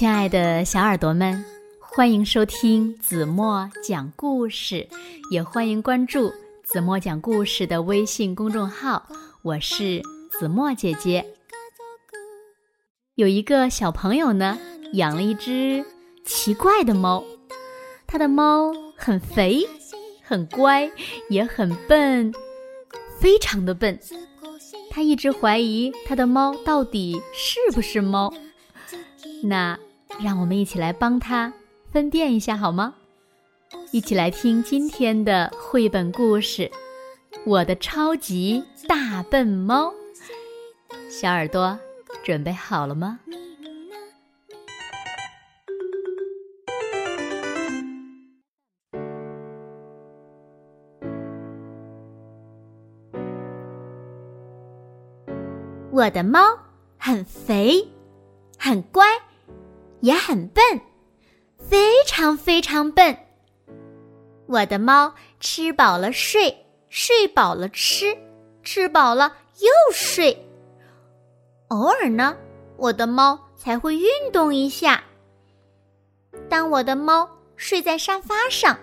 亲爱的小耳朵们，欢迎收听子墨讲故事，也欢迎关注子墨讲故事的微信公众号。我是子墨姐姐。有一个小朋友呢，养了一只奇怪的猫，他的猫很肥、很乖，也很笨，非常的笨。他一直怀疑他的猫到底是不是猫。那，让我们一起来帮他分辨一下好吗？一起来听今天的绘本故事《我的超级大笨猫》。小耳朵准备好了吗？我的猫很肥，很乖。也很笨，非常非常笨。我的猫吃饱了睡，睡饱了吃，吃饱了又睡。偶尔呢，我的猫才会运动一下。当我的猫睡在沙发上，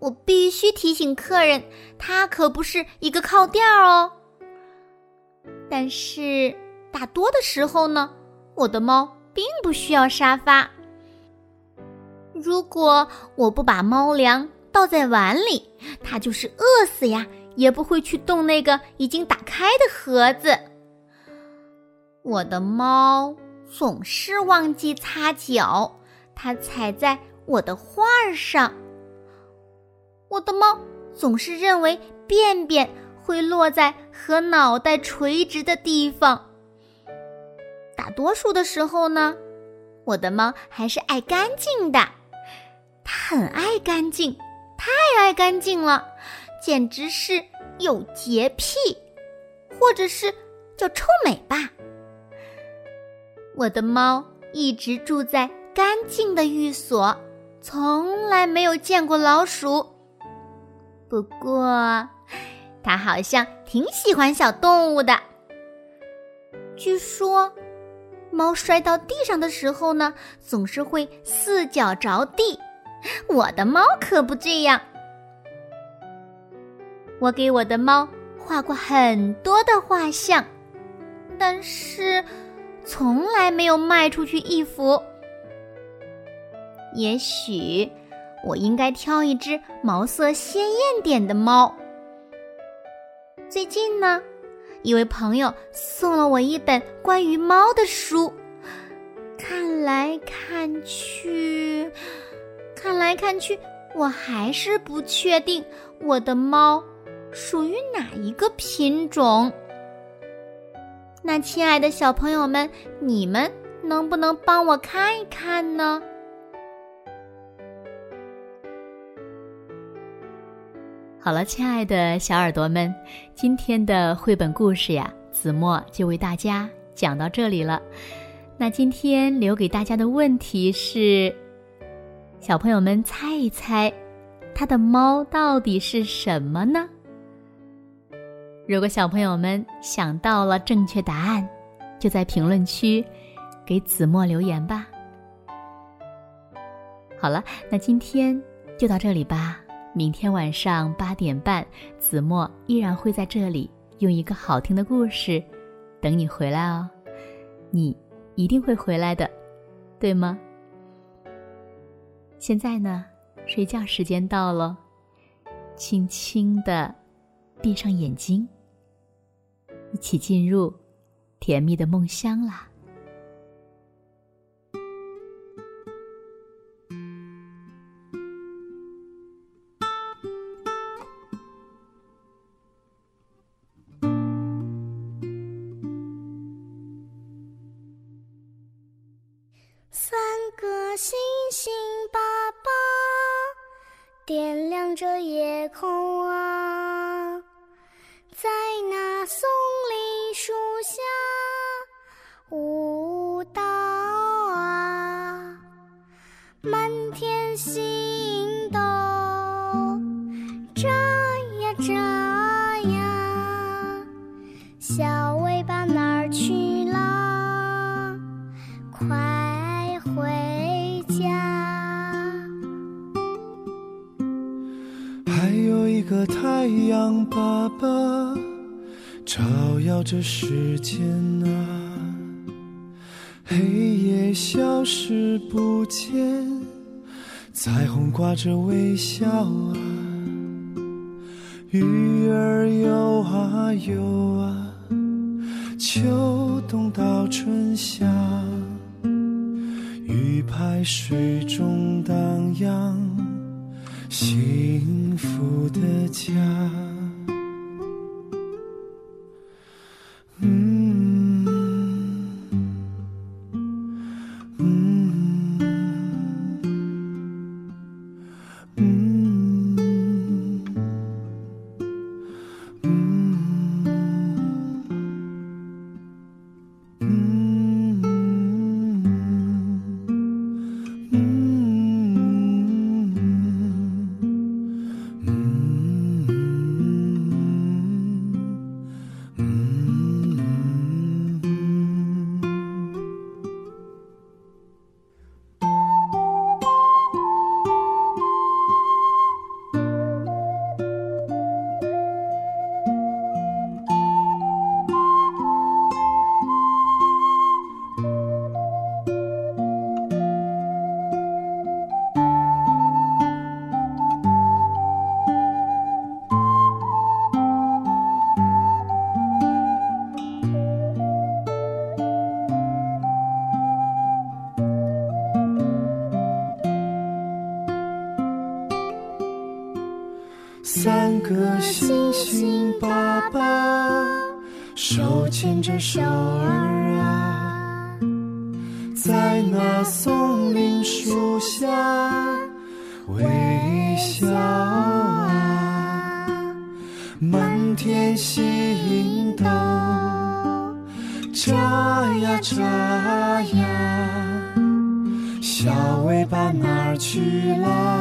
我必须提醒客人，它可不是一个靠垫哦。但是大多的时候呢，我的猫。并不需要沙发。如果我不把猫粮倒在碗里，它就是饿死呀，也不会去动那个已经打开的盒子。我的猫总是忘记擦脚，它踩在我的画上。我的猫总是认为便便会落在和脑袋垂直的地方。大多数的时候呢，我的猫还是爱干净的。它很爱干净，太爱干净了，简直是有洁癖，或者是叫臭美吧。我的猫一直住在干净的寓所，从来没有见过老鼠。不过，它好像挺喜欢小动物的。据说。猫摔到地上的时候呢，总是会四脚着地。我的猫可不这样。我给我的猫画过很多的画像，但是从来没有卖出去一幅。也许我应该挑一只毛色鲜艳点的猫。最近呢？一位朋友送了我一本关于猫的书，看来看去，看来看去，我还是不确定我的猫属于哪一个品种。那亲爱的小朋友们，你们能不能帮我看一看呢？好了，亲爱的小耳朵们，今天的绘本故事呀，子墨就为大家讲到这里了。那今天留给大家的问题是：小朋友们猜一猜，他的猫到底是什么呢？如果小朋友们想到了正确答案，就在评论区给子墨留言吧。好了，那今天就到这里吧。明天晚上八点半，子墨依然会在这里用一个好听的故事等你回来哦。你一定会回来的，对吗？现在呢，睡觉时间到了，轻轻的闭上眼睛，一起进入甜蜜的梦乡啦。点亮着夜空啊，还有一个太阳爸爸照耀着世间啊，黑夜消失不见，彩虹挂着微笑啊，鱼儿游啊游啊，秋冬到春夏，鱼排水中荡漾。幸福的家。三个星星爸爸手牵着手儿啊，在那松林树下微笑啊，满天星斗眨呀眨呀，小尾巴哪儿去了？